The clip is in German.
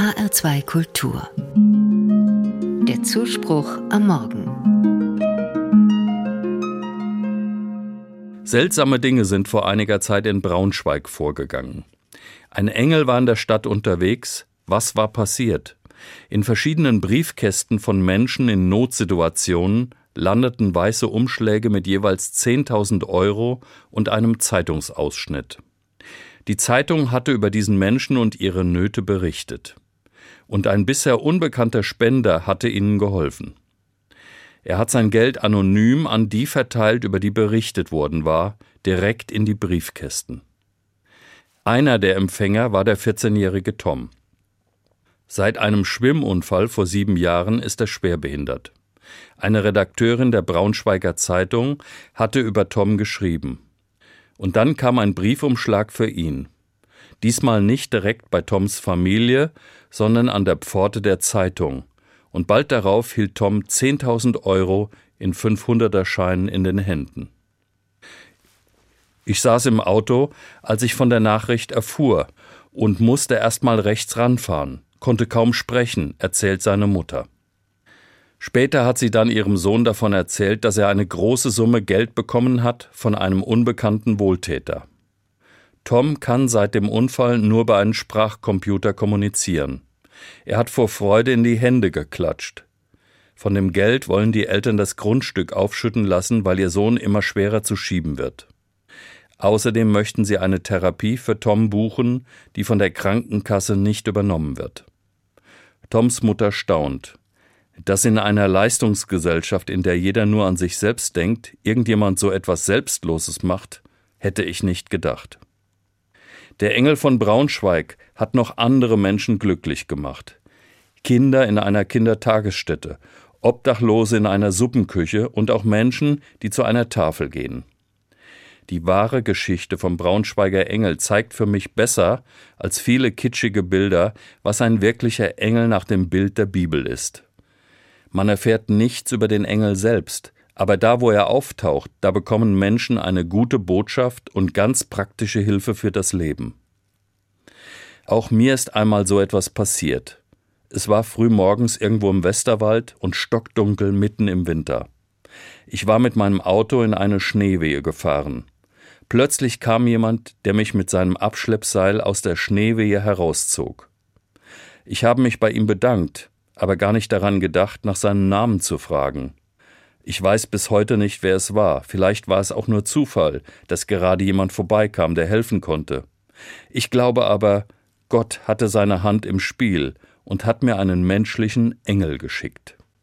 HR2 Kultur. Der Zuspruch am Morgen. Seltsame Dinge sind vor einiger Zeit in Braunschweig vorgegangen. Ein Engel war in der Stadt unterwegs. Was war passiert? In verschiedenen Briefkästen von Menschen in Notsituationen landeten weiße Umschläge mit jeweils 10.000 Euro und einem Zeitungsausschnitt. Die Zeitung hatte über diesen Menschen und ihre Nöte berichtet. Und ein bisher unbekannter Spender hatte ihnen geholfen. Er hat sein Geld anonym an die verteilt, über die berichtet worden war, direkt in die Briefkästen. Einer der Empfänger war der 14-jährige Tom. Seit einem Schwimmunfall vor sieben Jahren ist er schwerbehindert. Eine Redakteurin der Braunschweiger Zeitung hatte über Tom geschrieben. Und dann kam ein Briefumschlag für ihn. Diesmal nicht direkt bei Toms Familie, sondern an der Pforte der Zeitung. Und bald darauf hielt Tom 10.000 Euro in 500er Scheinen in den Händen. Ich saß im Auto, als ich von der Nachricht erfuhr und musste erst mal rechts ranfahren, konnte kaum sprechen, erzählt seine Mutter. Später hat sie dann ihrem Sohn davon erzählt, dass er eine große Summe Geld bekommen hat von einem unbekannten Wohltäter. Tom kann seit dem Unfall nur bei einem Sprachcomputer kommunizieren. Er hat vor Freude in die Hände geklatscht. Von dem Geld wollen die Eltern das Grundstück aufschütten lassen, weil ihr Sohn immer schwerer zu schieben wird. Außerdem möchten sie eine Therapie für Tom buchen, die von der Krankenkasse nicht übernommen wird. Toms Mutter staunt. Dass in einer Leistungsgesellschaft, in der jeder nur an sich selbst denkt, irgendjemand so etwas Selbstloses macht, hätte ich nicht gedacht. Der Engel von Braunschweig hat noch andere Menschen glücklich gemacht. Kinder in einer Kindertagesstätte, Obdachlose in einer Suppenküche und auch Menschen, die zu einer Tafel gehen. Die wahre Geschichte vom Braunschweiger Engel zeigt für mich besser als viele kitschige Bilder, was ein wirklicher Engel nach dem Bild der Bibel ist. Man erfährt nichts über den Engel selbst, aber da, wo er auftaucht, da bekommen Menschen eine gute Botschaft und ganz praktische Hilfe für das Leben. Auch mir ist einmal so etwas passiert. Es war früh morgens irgendwo im Westerwald und stockdunkel mitten im Winter. Ich war mit meinem Auto in eine Schneewehe gefahren. Plötzlich kam jemand, der mich mit seinem Abschleppseil aus der Schneewehe herauszog. Ich habe mich bei ihm bedankt, aber gar nicht daran gedacht, nach seinem Namen zu fragen. Ich weiß bis heute nicht, wer es war. Vielleicht war es auch nur Zufall, dass gerade jemand vorbeikam, der helfen konnte. Ich glaube aber, Gott hatte seine Hand im Spiel und hat mir einen menschlichen Engel geschickt.